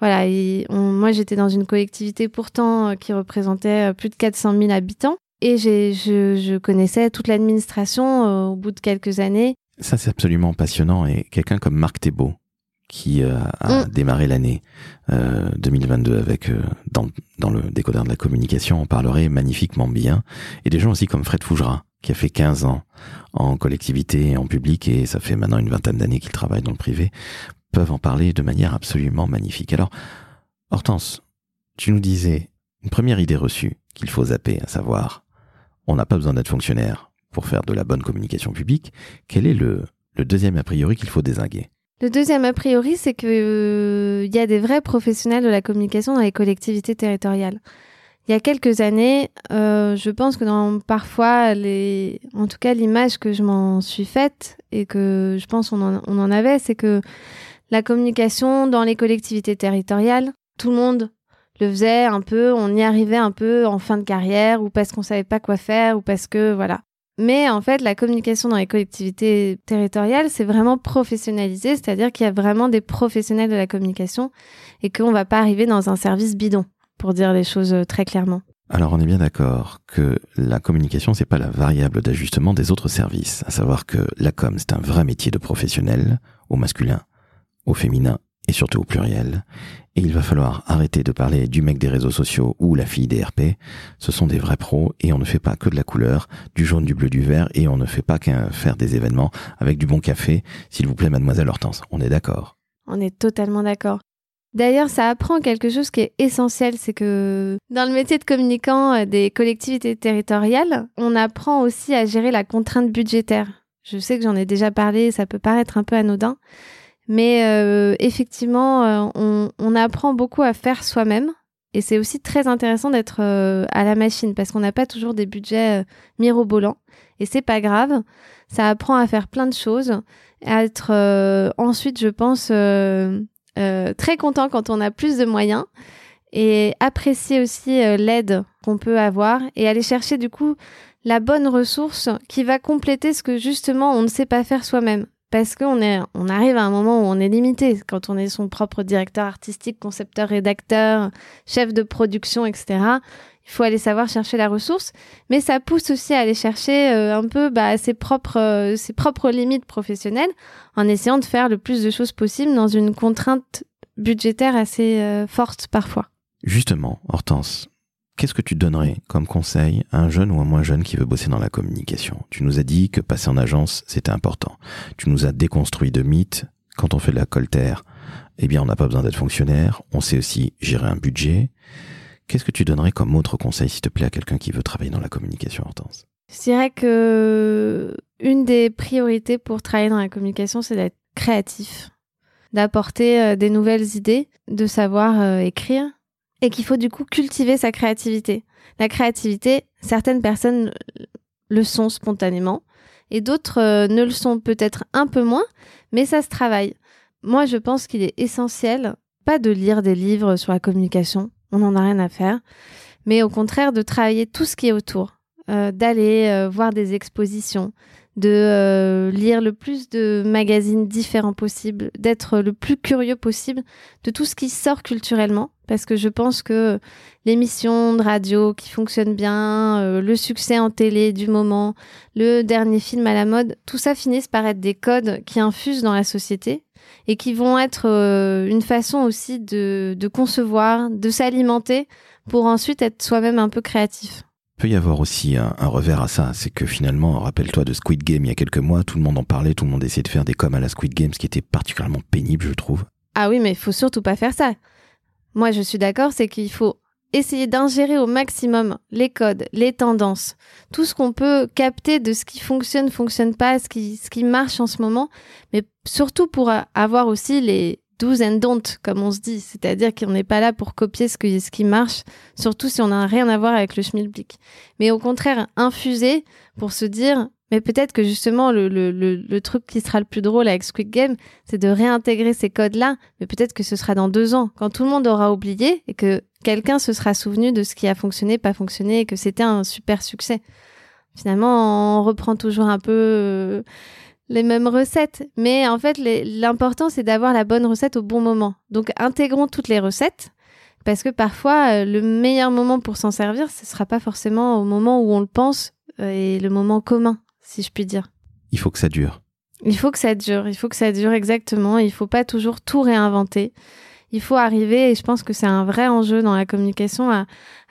Voilà. moi, j'étais dans une collectivité pourtant euh, qui représentait euh, plus de 400 000 habitants. Et je, je connaissais toute l'administration euh, au bout de quelques années. Ça, c'est absolument passionnant. Et quelqu'un comme Marc Thébault, qui euh, a mm. démarré l'année 2022 euh, avec dans, dans le décodeur de la communication, on parlerait magnifiquement bien. Et des gens aussi comme Fred Fougera, qui a fait 15 ans en collectivité et en public, et ça fait maintenant une vingtaine d'années qu'il travaille dans le privé, peuvent en parler de manière absolument magnifique. Alors, Hortense, tu nous disais une première idée reçue qu'il faut zapper, à savoir, on n'a pas besoin d'être fonctionnaire pour faire de la bonne communication publique. Quel est le, deuxième a priori qu'il faut désinguer? Le deuxième a priori, c'est qu'il euh, y a des vrais professionnels de la communication dans les collectivités territoriales. Il y a quelques années, euh, je pense que parfois en tout cas l'image que je m'en suis faite et que je pense on on en avait, c'est que la communication dans les collectivités territoriales, tout le monde le faisait un peu, on y arrivait un peu en fin de carrière ou parce qu'on savait pas quoi faire ou parce que voilà. Mais en fait, la communication dans les collectivités territoriales, c'est vraiment professionnalisé, c'est-à-dire qu'il y a vraiment des professionnels de la communication et qu'on va pas arriver dans un service bidon, pour dire les choses euh, très clairement. Alors on est bien d'accord que la communication c'est pas la variable d'ajustement des autres services, à savoir que la com c'est un vrai métier de professionnel, au masculin, au féminin et surtout au pluriel. Et il va falloir arrêter de parler du mec des réseaux sociaux ou la fille des RP. Ce sont des vrais pros et on ne fait pas que de la couleur, du jaune, du bleu, du vert et on ne fait pas qu'un faire des événements avec du bon café. S'il vous plaît, mademoiselle Hortense, on est d'accord. On est totalement d'accord. D'ailleurs, ça apprend quelque chose qui est essentiel, c'est que dans le métier de communicant euh, des collectivités territoriales, on apprend aussi à gérer la contrainte budgétaire. Je sais que j'en ai déjà parlé, ça peut paraître un peu anodin, mais euh, effectivement, euh, on, apprend beaucoup à faire soi-même. Et c'est aussi très intéressant d'être euh, à la machine parce qu'on n'a pas toujours des budgets mirobolants. Et c'est pas grave. Ça apprend à faire plein de choses. À être ensuite, je pense, très content quand on a plus de moyens. Et apprécier aussi l'aide qu'on peut avoir. Et aller chercher du coup la bonne ressource qui va compléter ce que justement on ne sait pas faire soi-même parce qu'on est, on arrive à un moment où on est limité quand on est son propre directeur artistique, concepteur, rédacteur, chef de production, etc. Il faut aller savoir chercher la ressource, mais ça pousse aussi à aller chercher euh, un peu bah, ses propres, euh, ses propres limites professionnelles, en essayant de faire le plus de choses possible dans une contrainte budgétaire assez euh, forte parfois. Justement, Hortense, Qu'est-ce que tu donnerais comme conseil à un jeune ou un moins jeune qui veut bosser dans la communication? Tu nous as dit que passer en agence, c'était important. Tu nous as déconstruit de mythes. Quand on fait de la coltère, eh bien, on n'a pas besoin d'être fonctionnaire. On sait aussi gérer un budget. Qu'est-ce que tu donnerais comme autre conseil, s'il te plaît, à quelqu'un qui veut travailler dans la communication, Hortense? Je dirais que une des priorités pour travailler dans la communication, c'est d'être créatif, d'apporter euh, des nouvelles idées, de savoir euh, écrire, et qu'il faut du coup cultiver sa créativité. La créativité, certaines personnes le sont spontanément et d'autres euh, ne le sont peut-être un peu moins, mais ça se travaille. Moi, je pense qu'il est essentiel, pas de lire des livres sur la communication, on n'en a rien à faire, mais au contraire de travailler tout ce qui est autour, euh, d'aller euh, voir des expositions, de euh, lire le plus de magazines différents possible, d'être le plus curieux possible de tout ce qui sort culturellement, parce que je pense que l'émission de radio qui fonctionne bien, euh, le succès en télé du moment, le dernier film à la mode, tout ça finit par être des codes qui infusent dans la société et qui vont être euh, une façon aussi de, de concevoir, de s'alimenter pour ensuite être soi-même un peu créatif peut y avoir aussi un, revers à ça, c'est que finalement, rappelle-toi de Squid Game il y a quelques mois, tout le monde en parlait, tout le monde essayait de faire des coms à la Squid Game, ce qui était particulièrement pénible, je trouve. Ah oui, mais il faut surtout pas faire ça. Moi, je suis d'accord, c'est qu'il faut essayer d'ingérer au maximum les codes, les tendances, tout ce qu'on peut capter de ce qui fonctionne, fonctionne pas, ce qui, ce qui marche en ce moment, mais surtout pour avoir aussi les, do's and don't, comme on se dit. C'est-à-dire qu'on n'est pas là pour copier ce, qui marche, surtout si on n'a rien à voir avec le schmilblick. Mais au contraire, infuser pour se dire, Mais peut-être que justement, le, le, le, truc qui sera le plus drôle avec Squid Game, c'est de réintégrer ces codes-là. Mais peut-être que ce sera dans deux ans, quand tout le monde aura oublié et que quelqu'un se sera souvenu de ce qui a fonctionné, pas fonctionné, et que c'était un super succès. Finalement, on reprend toujours un peu euh, les mêmes recettes. Mais en fait, l'important, c'est d'avoir la bonne recette au bon moment. Donc, intégrons toutes les recettes. Parce que parfois, euh, le meilleur moment pour s'en servir, ce sera pas forcément au moment où on le pense euh, et le moment commun si je puis dire. Il faut que ça dure. Il faut que ça dure, il faut que ça dure exactement. Il faut pas toujours tout réinventer. Il faut arriver, et je pense que c'est un vrai enjeu dans la communication, à,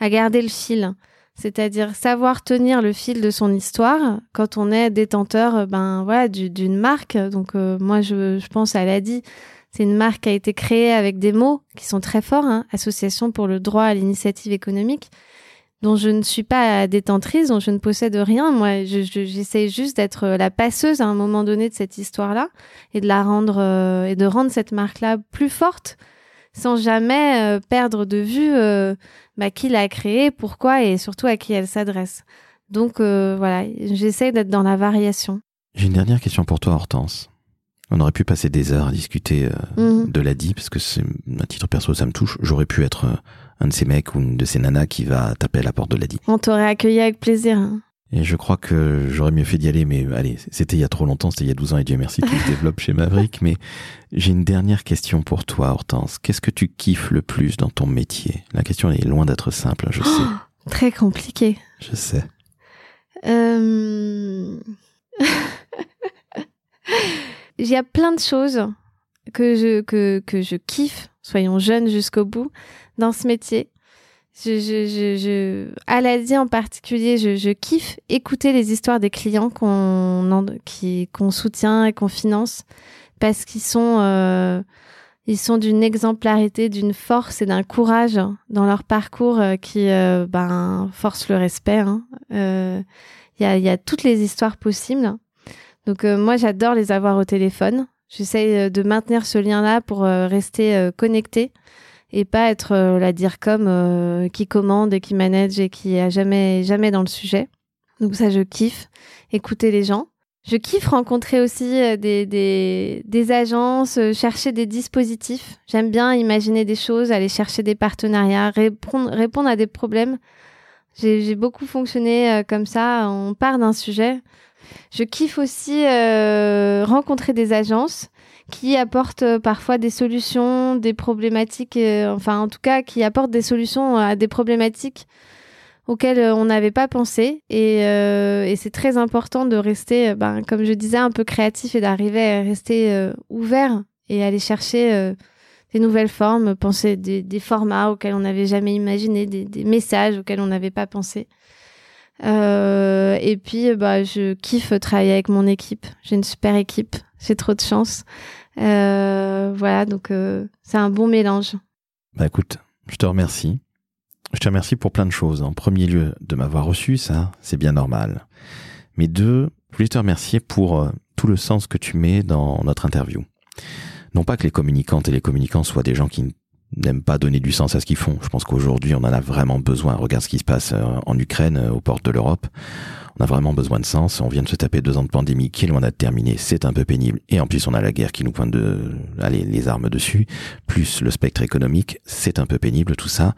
garder le fil. C'est-à-dire savoir tenir le fil de son histoire quand on est détenteur euh, ben voilà d'une marque. Donc euh, moi je, pense à l'ADI, c'est une marque qui a été créée avec des mots qui sont très forts, hein. Association pour le droit à l'initiative économique dont je ne suis pas détentrice, dont je ne possède rien. Moi, j'essaie juste d'être la passeuse à un moment donné de cette histoire-là et de la rendre euh, et de rendre cette marque-là plus forte, sans jamais euh, perdre de vue euh, bah, qui l'a créée, pourquoi et surtout à qui elle s'adresse. Donc voilà, j'essaie d'être dans la variation. J'ai une dernière question pour toi, Hortense. On aurait pu passer des heures à discuter mhm. de l'ADI, parce que c'est, à titre perso, ça me touche. J'aurais pu être un de ces mecs ou une de ces nanas qui va taper à la porte de l'ADI. On t'aurait accueilli avec plaisir. Hein. Et je crois que j'aurais mieux fait d'y aller, mais allez, c'était il y a trop longtemps, c'était il y a 12 ans, et Dieu merci, tout se développe chez Maverick. Mais j'ai une dernière question pour toi, Hortense. Qu'est-ce que tu kiffes le plus dans ton métier? La question est loin d'être simple, je sais. très compliqué. Je sais. Euh... [LAUGHS] il y a plein de choses que je, que, que je kiffe, soyons jeunes jusqu'au bout dans ce métier. Je, je, je, je, en particulier, je, kiffe écouter les histoires des clients qu'on qu'on soutient et qu'on finance parce qu'ils sont euh, ils sont d'une exemplarité, d'une force et d'un courage dans leur parcours euh, qui euh, ben force le respect. Hein. Il y, a, y a toutes les histoires possibles. Donc moi j'adore les avoir au téléphone. J'essaie de maintenir ce lien-là pour rester connecté et pas être euh, la dire comme euh, qui commande et qui manage et qui a jamais jamais dans le sujet. Donc ça je kiffe écouter les gens. Je kiffe rencontrer aussi euh, des, des, des agences, chercher des dispositifs. J'aime bien imaginer des choses, aller chercher des partenariats, répondre, répondre à des problèmes. J'ai beaucoup fonctionné comme ça. On part d'un sujet. Je kiffe aussi rencontrer des agences qui apporte euh, parfois des solutions, des problématiques, euh, enfin en tout cas qui apporte des solutions à des problématiques auxquelles euh, on n'avait pas pensé. Et, c'est très important de rester, ben, comme je disais, un peu créatif et d'arriver à rester ouvert et aller chercher des nouvelles formes, penser des, formats auxquels on n'avait jamais imaginé, des, messages auxquels on n'avait pas pensé. Et puis, bah, je kiffe travailler avec mon équipe. J'ai une super équipe. J'ai trop de chance. Euh, voilà, donc euh, c'est un bon mélange. Bah écoute, je te remercie. Je te remercie pour plein de choses. En premier lieu, de m'avoir reçu, ça, c'est bien normal. Mais deux, je voulais te remercier pour euh, tout le sens que tu mets dans notre interview. Non pas que les communicantes et les communicants soient des gens qui n'aiment pas donner du sens à ce qu'ils font. Je pense qu'aujourd'hui, on en a vraiment besoin. Regarde ce qui se passe en Ukraine, aux portes de l'Europe. On a vraiment besoin de sens. On vient de se taper deux ans de pandémie qui est loin d'être terminé. C'est un peu pénible. Et en plus, on a la guerre qui nous pointe de, allez, les armes dessus. Plus le spectre économique. C'est un peu pénible, tout ça.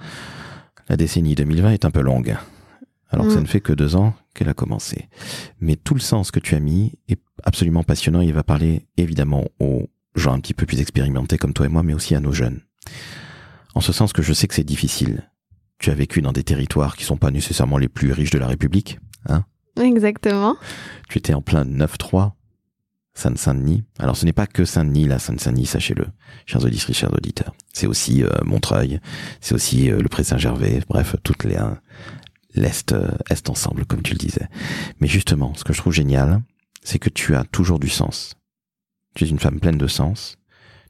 La décennie 2020 est un peu longue. Alors que ça mm. ne fait que deux ans qu'elle a commencé. Mais tout le sens que tu as mis est absolument passionnant. Il va parler évidemment aux gens un petit peu plus expérimentés comme toi et moi, mais aussi à nos jeunes. En ce sens que je sais que c'est difficile. Tu as vécu dans des territoires qui sont pas nécessairement les plus riches de la République, hein? Exactement. Tu étais en plein 9-3, Seine-Saint-Denis. Alors ce n'est pas que Saint-Denis, la Seine-Saint-Denis, sachez-le, chers auditeurs, chers auditeurs. C'est aussi euh, Montreuil, c'est aussi euh, le Pré Saint-Gervais, bref, toutes les l'Est euh, Est ensemble, comme tu le disais. Mais justement, ce que je trouve génial, c'est que tu as toujours du sens. Tu es une femme pleine de sens,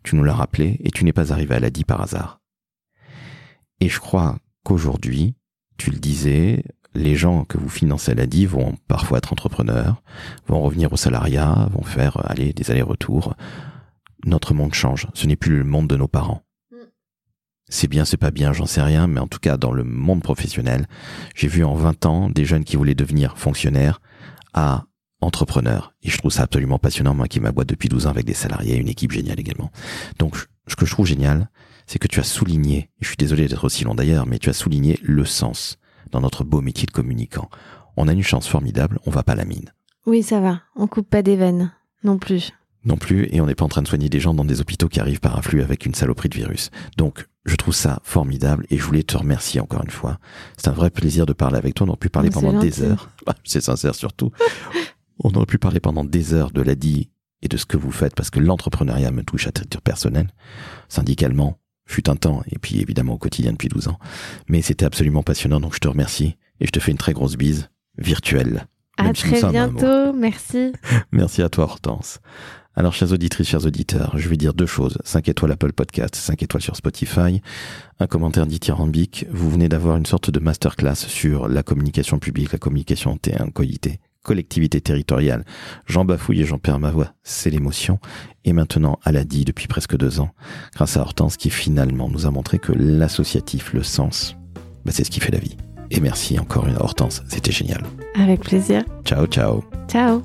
tu nous l'as rappelé, et tu n'es pas arrivé à la dit par hasard. Et je crois qu'aujourd'hui, tu le disais, les gens que vous financez à la DI vont parfois être entrepreneurs, vont revenir au salariat, vont faire aller des allers-retours. Notre monde change. Ce n'est plus le monde de nos parents. Mm. C'est bien, c'est pas bien, j'en sais rien, mais en tout cas, dans le monde professionnel, j'ai vu en 20 ans des jeunes qui voulaient devenir fonctionnaires à entrepreneur. Et je trouve ça absolument passionnant, moi qui ma boîte depuis 12 ans avec des salariés, une équipe géniale également. Donc, ce que je trouve génial, c'est que tu as souligné, et je suis désolé d'être aussi long d'ailleurs, mais tu as souligné le sens dans notre beau métier de communicant. On a une chance formidable, on va pas la mine. Oui, ça va. On coupe pas des veines non plus. Non plus, et on n'est pas en train de soigner des gens dans des hôpitaux qui arrivent par afflux avec une saloperie de virus. Donc, je trouve ça formidable et je voulais te remercier encore une fois. C'est un vrai plaisir de parler avec toi. On aurait pu parler C'est pendant des heures. [LAUGHS] C'est sincère surtout. [LAUGHS] on aurait pu parler pendant des heures de l'ADI et de ce que vous faites parce que l'entrepreneuriat me touche à titre personnel, syndicalement, fut un temps et puis évidemment au quotidien depuis 12 ans. Mais c'était absolument passionnant donc je te remercie et je te fais une très grosse bise virtuelle. À si très bientôt. Merci. [LAUGHS] Merci à toi, Hortense. Alors, chères auditrices, chers auditeurs, je vais dire deux choses. 5 étoiles Apple Podcast, 5 étoiles sur Spotify, un commentaire dithyrambique. Vous venez d'avoir une sorte de masterclass sur la communication publique, la communication en T1, qualité, collectivité territoriale. J'en bafouille et j'en perds ma voix. C'est l'émotion. Et maintenant, à la dit depuis presque deux ans, grâce à Hortense qui finalement nous a montré que l'associatif, le sens, bah, c'est ce qui fait la vie. Et merci encore une Hortense. C'était génial. Avec plaisir. Ciao, ciao. Ciao.